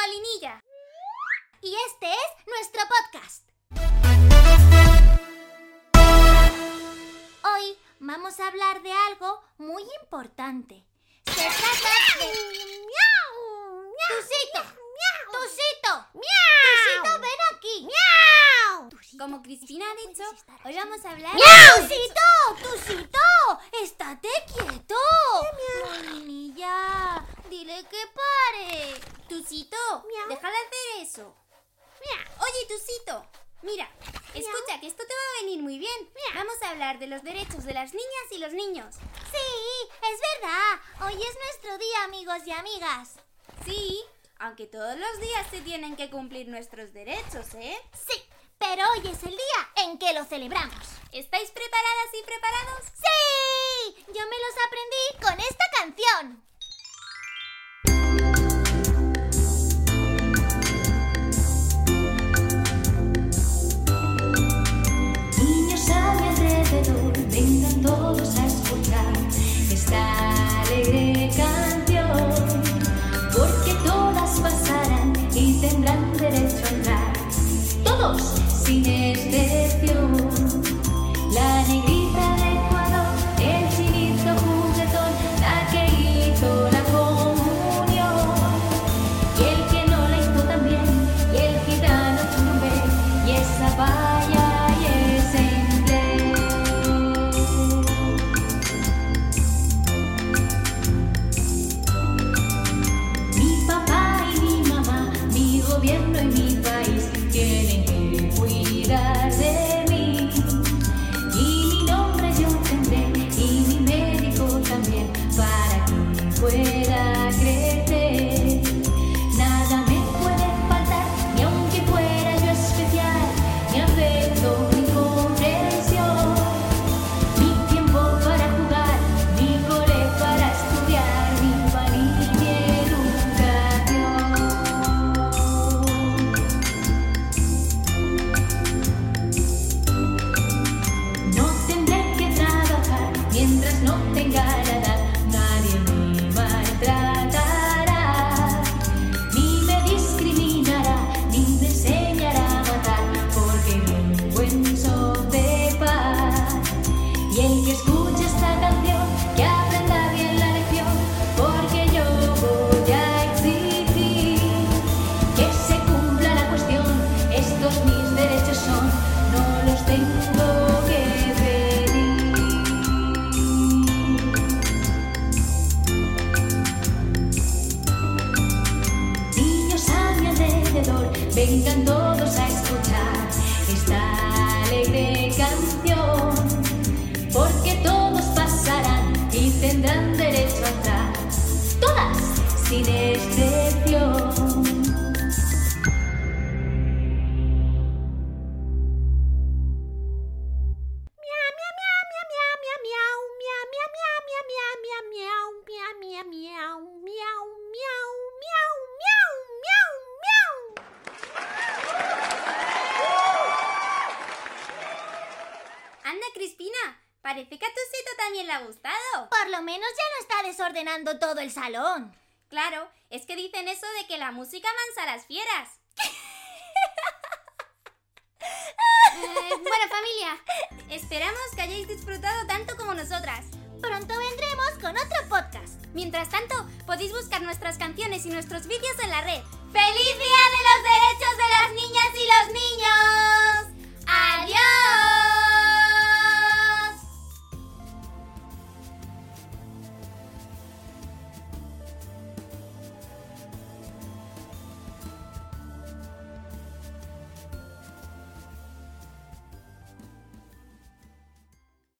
Molinilla. Y este es nuestro podcast. Hoy vamos a hablar de algo muy importante. Se trata de... ¡Miau! ¡Miau! ¡Tucito! ¡Tucito! ¡Miau! ¡Tucito, ven aquí! ¡Miau! Como Cristina ha dicho, hoy vamos a hablar... ¡Miau! ¡Tucito! Eso. Oye, Tusito, mira, escucha que esto te va a venir muy bien. Vamos a hablar de los derechos de las niñas y los niños. Sí, es verdad. Hoy es nuestro día, amigos y amigas. Sí, aunque todos los días se tienen que cumplir nuestros derechos, ¿eh? Sí, pero hoy es el día en que lo celebramos. ¿Estáis preparadas y preparados? ¡Sí! Yo me los aprendí con esta canción. Alrededor, parece que a Tusito también le ha gustado. Por lo menos ya no está desordenando todo el salón. Claro, es que dicen eso de que la música mansa a las fieras. Eh, bueno, familia, esperamos que hayáis disfrutado tanto como nosotras. Pronto vendremos con otro podcast. Mientras tanto, podéis buscar nuestras canciones y nuestros vídeos en la red. ¡Feliz Día de los Derechos de las Niñas y los Niños!